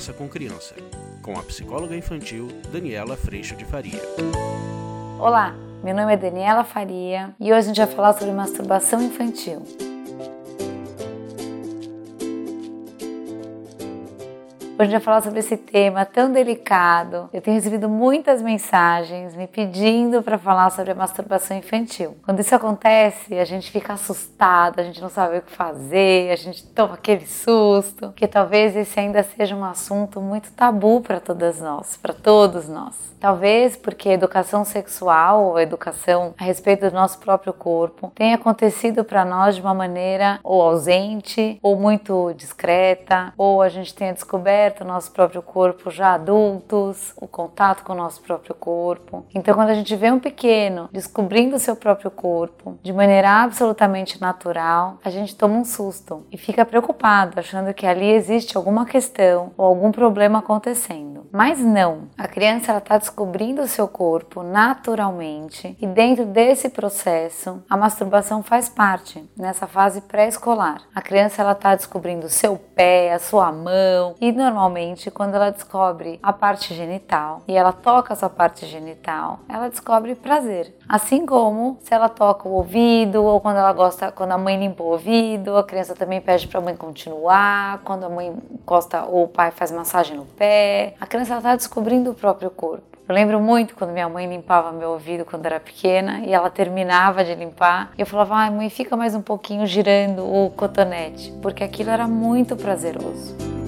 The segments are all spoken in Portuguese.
Conversa com Criança, com a psicóloga infantil Daniela Freixo de Faria. Olá, meu nome é Daniela Faria e hoje a gente vai falar sobre masturbação infantil. Hoje a falar sobre esse tema tão delicado. Eu tenho recebido muitas mensagens me pedindo para falar sobre a masturbação infantil. Quando isso acontece, a gente fica assustado, a gente não sabe o que fazer, a gente toma aquele susto, que talvez esse ainda seja um assunto muito tabu para todas nós, para todos nós. Talvez porque a educação sexual ou a educação a respeito do nosso próprio corpo tenha acontecido para nós de uma maneira ou ausente, ou muito discreta, ou a gente tenha descoberto o nosso próprio corpo já adultos, o contato com o nosso próprio corpo. Então, quando a gente vê um pequeno descobrindo o seu próprio corpo de maneira absolutamente natural, a gente toma um susto e fica preocupado, achando que ali existe alguma questão ou algum problema acontecendo. Mas não, a criança está descobrindo o seu corpo naturalmente e dentro desse processo a masturbação faz parte nessa fase pré-escolar. A criança ela está descobrindo o seu pé, a sua mão e normalmente normalmente quando ela descobre a parte genital e ela toca a sua parte genital, ela descobre prazer. Assim como se ela toca o ouvido ou quando ela gosta, quando a mãe limpa o ouvido, a criança também pede para a mãe continuar, quando a mãe encosta ou o pai faz massagem no pé, a criança está descobrindo o próprio corpo. Eu lembro muito quando minha mãe limpava meu ouvido quando era pequena e ela terminava de limpar e eu falava, ai mãe, fica mais um pouquinho girando o cotonete, porque aquilo era muito prazeroso.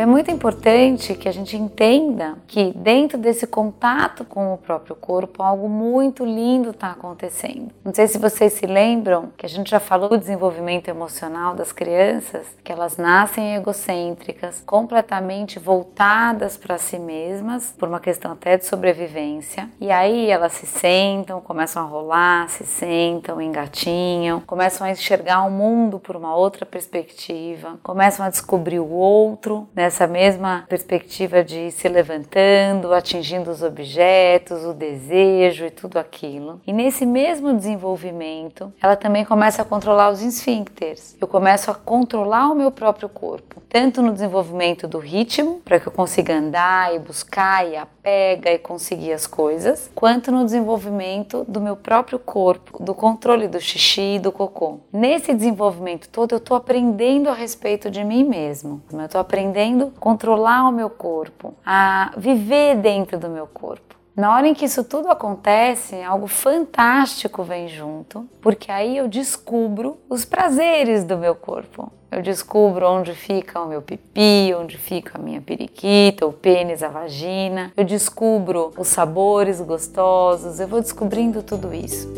Então é muito importante que a gente entenda que dentro desse contato com o próprio corpo, algo muito lindo está acontecendo. Não sei se vocês se lembram que a gente já falou do desenvolvimento emocional das crianças, que elas nascem egocêntricas, completamente voltadas para si mesmas, por uma questão até de sobrevivência. E aí elas se sentam, começam a rolar, se sentam, engatinham, começam a enxergar o mundo por uma outra perspectiva, começam a descobrir o outro, né? Nessa mesma perspectiva de se levantando, atingindo os objetos, o desejo e tudo aquilo. E nesse mesmo desenvolvimento, ela também começa a controlar os esfíncteres. Eu começo a controlar o meu próprio corpo, tanto no desenvolvimento do ritmo, para que eu consiga andar e buscar e apega e conseguir as coisas, quanto no desenvolvimento do meu próprio corpo, do controle do xixi e do cocô. Nesse desenvolvimento todo, eu estou aprendendo a respeito de mim mesmo. Eu estou aprendendo a controlar o meu corpo, a viver dentro do meu corpo. Na hora em que isso tudo acontece, algo fantástico vem junto, porque aí eu descubro os prazeres do meu corpo. Eu descubro onde fica o meu pipi, onde fica a minha periquita, o pênis, a vagina. Eu descubro os sabores gostosos, eu vou descobrindo tudo isso.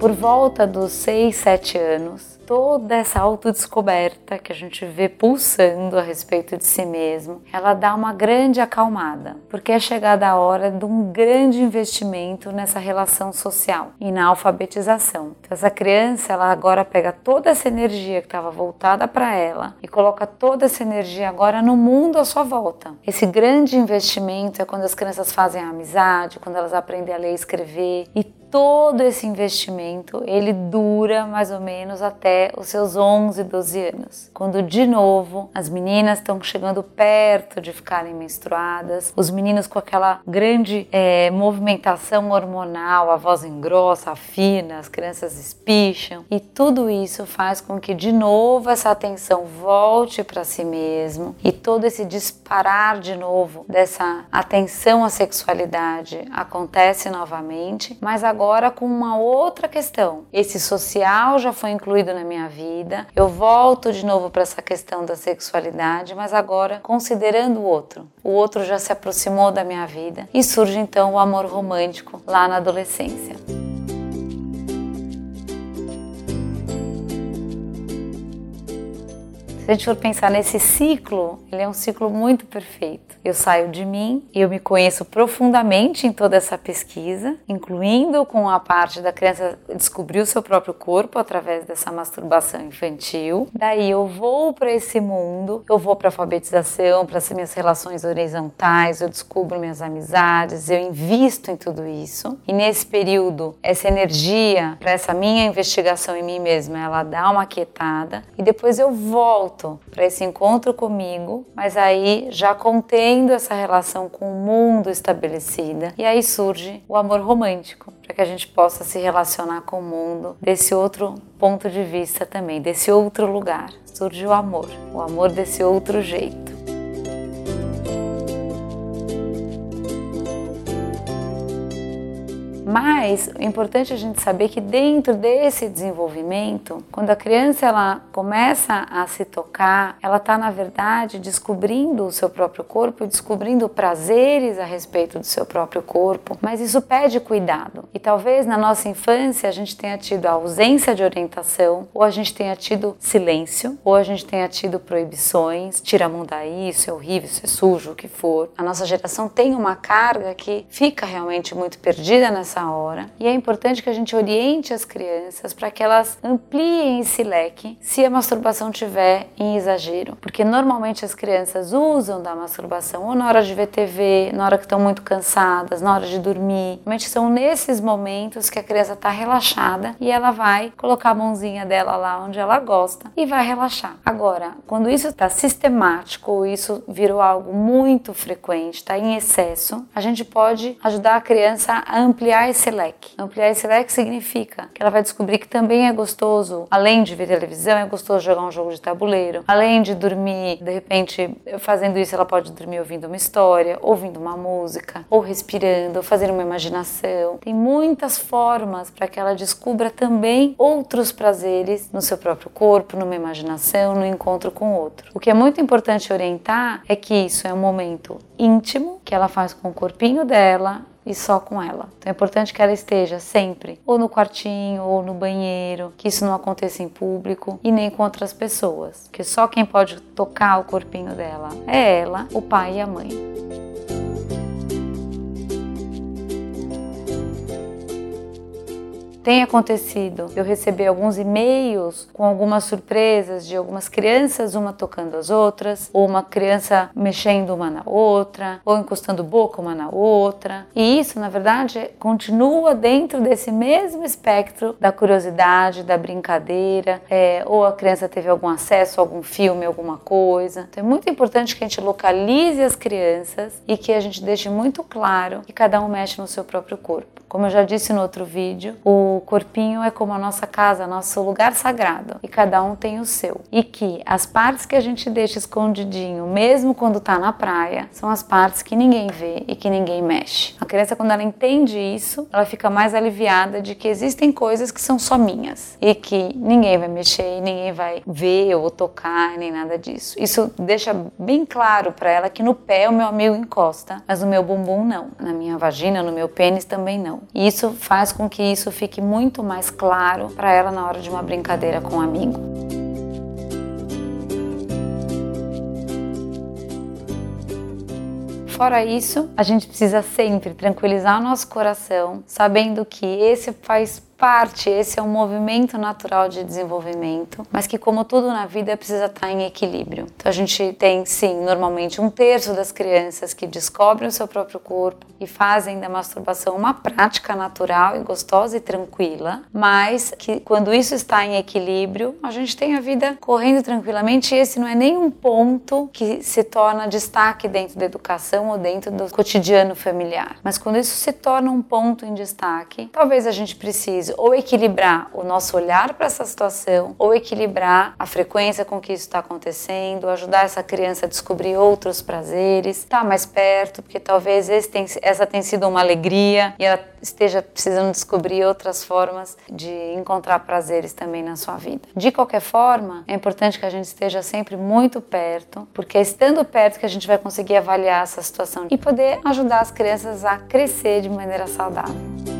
Por volta dos 6, 7 anos, toda essa autodescoberta que a gente vê pulsando a respeito de si mesmo, ela dá uma grande acalmada, porque é chegada a hora de um grande investimento nessa relação social e na alfabetização. Então, essa criança, ela agora pega toda essa energia que estava voltada para ela e coloca toda essa energia agora no mundo à sua volta. Esse grande investimento é quando as crianças fazem a amizade, quando elas aprendem a ler e escrever e todo esse investimento ele dura mais ou menos até os seus 11, 12 anos, quando de novo as meninas estão chegando perto de ficarem menstruadas, os meninos com aquela grande é, movimentação hormonal, a voz engrossa, afina, as crianças espicham e tudo isso faz com que de novo essa atenção volte para si mesmo e todo esse disparar de novo dessa atenção à sexualidade acontece novamente, mas agora agora com uma outra questão. Esse social já foi incluído na minha vida. Eu volto de novo para essa questão da sexualidade, mas agora considerando o outro. O outro já se aproximou da minha vida e surge então o amor romântico lá na adolescência. Se a gente for pensar nesse ciclo, ele é um ciclo muito perfeito Eu saio de mim e eu me conheço profundamente em toda essa pesquisa, incluindo com a parte da criança descobrir o seu próprio corpo através dessa masturbação infantil. Daí eu vou para esse mundo, eu vou para alfabetização, para as minhas relações horizontais, eu descubro minhas amizades, eu invisto em tudo isso. E nesse período, essa energia para essa minha investigação em mim mesma, ela dá uma quietada e depois eu volto para esse encontro comigo, mas aí já contendo essa relação com o mundo estabelecida. E aí surge o amor romântico, para que a gente possa se relacionar com o mundo desse outro ponto de vista também, desse outro lugar. Surge o amor, o amor desse outro jeito. Mas é importante a gente saber que dentro desse desenvolvimento, quando a criança ela começa a se tocar, ela está na verdade descobrindo o seu próprio corpo, descobrindo prazeres a respeito do seu próprio corpo. Mas isso pede cuidado. E talvez na nossa infância a gente tenha tido a ausência de orientação, ou a gente tenha tido silêncio, ou a gente tenha tido proibições, tira a mão daí, isso é horrível, isso é sujo, o que for. A nossa geração tem uma carga que fica realmente muito perdida nessa hora. E é importante que a gente oriente as crianças para que elas ampliem esse leque se a masturbação tiver em exagero, porque normalmente as crianças usam da masturbação ou na hora de ver TV, na hora que estão muito cansadas, na hora de dormir. Realmente são nesses momentos que a criança está relaxada e ela vai colocar a mãozinha dela lá onde ela gosta e vai relaxar. Agora, quando isso está sistemático ou isso virou algo muito frequente, está em excesso, a gente pode ajudar a criança a ampliar esse leque. Ampliar esse leque significa que ela vai descobrir que também é gostoso, além de ver televisão, é gostoso jogar um jogo de tabuleiro, além de dormir, de repente, fazendo isso, ela pode dormir ouvindo uma história, ouvindo uma música, ou respirando, ou fazendo uma imaginação. Tem muitas formas para que ela descubra também outros prazeres no seu próprio corpo, numa imaginação, no encontro com outro. O que é muito importante orientar é que isso é um momento íntimo que ela faz com o corpinho dela e só com ela. Então é importante que ela esteja sempre ou no quartinho ou no banheiro, que isso não aconteça em público e nem com outras pessoas, que só quem pode tocar o corpinho dela é ela, o pai e a mãe. Tem acontecido eu receber alguns e-mails com algumas surpresas de algumas crianças, uma tocando as outras, ou uma criança mexendo uma na outra, ou encostando boca uma na outra. E isso, na verdade, continua dentro desse mesmo espectro da curiosidade, da brincadeira, é, ou a criança teve algum acesso a algum filme, alguma coisa. Então é muito importante que a gente localize as crianças e que a gente deixe muito claro que cada um mexe no seu próprio corpo. Como eu já disse no outro vídeo, o corpinho é como a nossa casa, nosso lugar sagrado, e cada um tem o seu. E que as partes que a gente deixa escondidinho, mesmo quando está na praia, são as partes que ninguém vê e que ninguém mexe. A criança, quando ela entende isso, ela fica mais aliviada de que existem coisas que são só minhas e que ninguém vai mexer, ninguém vai ver ou tocar, nem nada disso. Isso deixa bem claro para ela que no pé o meu amigo encosta, mas no meu bumbum não. Na minha vagina, no meu pênis também não. E isso faz com que isso fique muito mais claro para ela na hora de uma brincadeira com um amigo. Fora isso, a gente precisa sempre tranquilizar o nosso coração, sabendo que esse faz parte, esse é um movimento natural de desenvolvimento, mas que, como tudo na vida, precisa estar em equilíbrio. Então, a gente tem, sim, normalmente um terço das crianças que descobrem o seu próprio corpo e fazem da masturbação uma prática natural e gostosa e tranquila, mas que, quando isso está em equilíbrio, a gente tem a vida correndo tranquilamente e esse não é nenhum ponto que se torna destaque dentro da educação ou dentro do cotidiano familiar. Mas quando isso se torna um ponto em destaque, talvez a gente precise ou equilibrar o nosso olhar para essa situação, ou equilibrar a frequência com que isso está acontecendo, ajudar essa criança a descobrir outros prazeres, estar tá mais perto, porque talvez tem, essa tenha sido uma alegria e ela esteja precisando descobrir outras formas de encontrar prazeres também na sua vida. De qualquer forma, é importante que a gente esteja sempre muito perto, porque é estando perto que a gente vai conseguir avaliar essa situação e poder ajudar as crianças a crescer de maneira saudável.